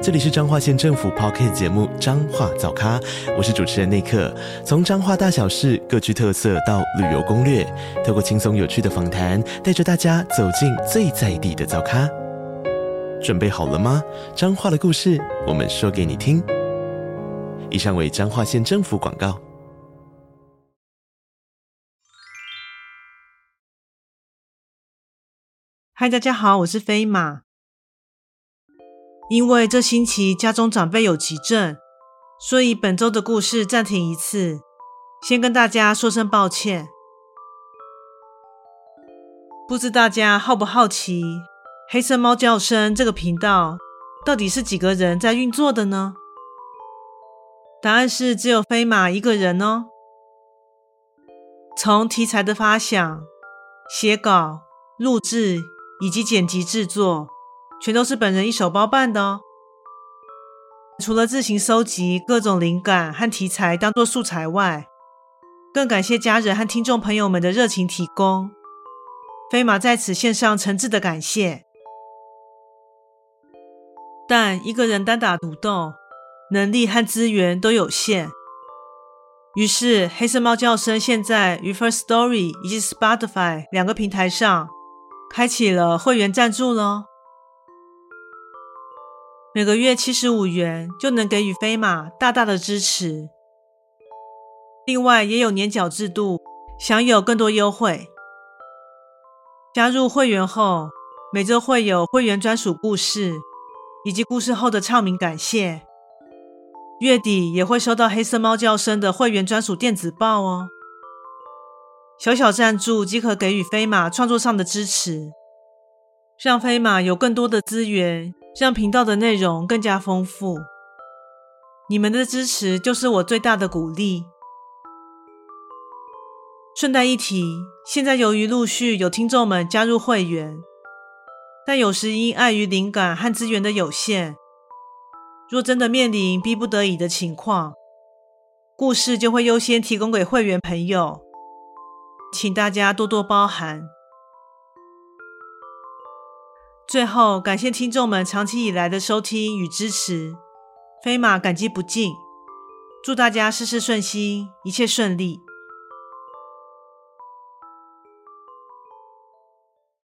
这里是彰化县政府 Podcast 节目《彰化早咖》，我是主持人内克。从彰化大小事各具特色到旅游攻略，透过轻松有趣的访谈，带着大家走进最在地的早咖。准备好了吗？彰化的故事，我们说给你听。以上为彰化县政府广告。嗨，大家好，我是飞马。因为这星期家中长辈有急症，所以本周的故事暂停一次，先跟大家说声抱歉。不知大家好不好奇，黑色猫叫声这个频道到底是几个人在运作的呢？答案是只有飞马一个人哦。从题材的发想、写稿、录制以及剪辑制作。全都是本人一手包办的哦。除了自行收集各种灵感和题材当做素材外，更感谢家人和听众朋友们的热情提供。飞马在此献上诚挚的感谢。但一个人单打独斗，能力和资源都有限。于是，黑色猫叫声现在于 First Story 以及 Spotify 两个平台上开启了会员赞助喽。每个月七十五元就能给予飞马大大的支持，另外也有年缴制度，享有更多优惠。加入会员后，每周会有会员专属故事，以及故事后的唱名感谢。月底也会收到黑色猫叫声的会员专属电子报哦。小小赞助即可给予飞马创作上的支持，让飞马有更多的资源。让频道的内容更加丰富，你们的支持就是我最大的鼓励。顺带一提，现在由于陆续有听众们加入会员，但有时因碍于灵感和资源的有限，若真的面临逼不得已的情况，故事就会优先提供给会员朋友，请大家多多包涵。最后，感谢听众们长期以来的收听与支持，飞马感激不尽。祝大家事事顺心，一切顺利。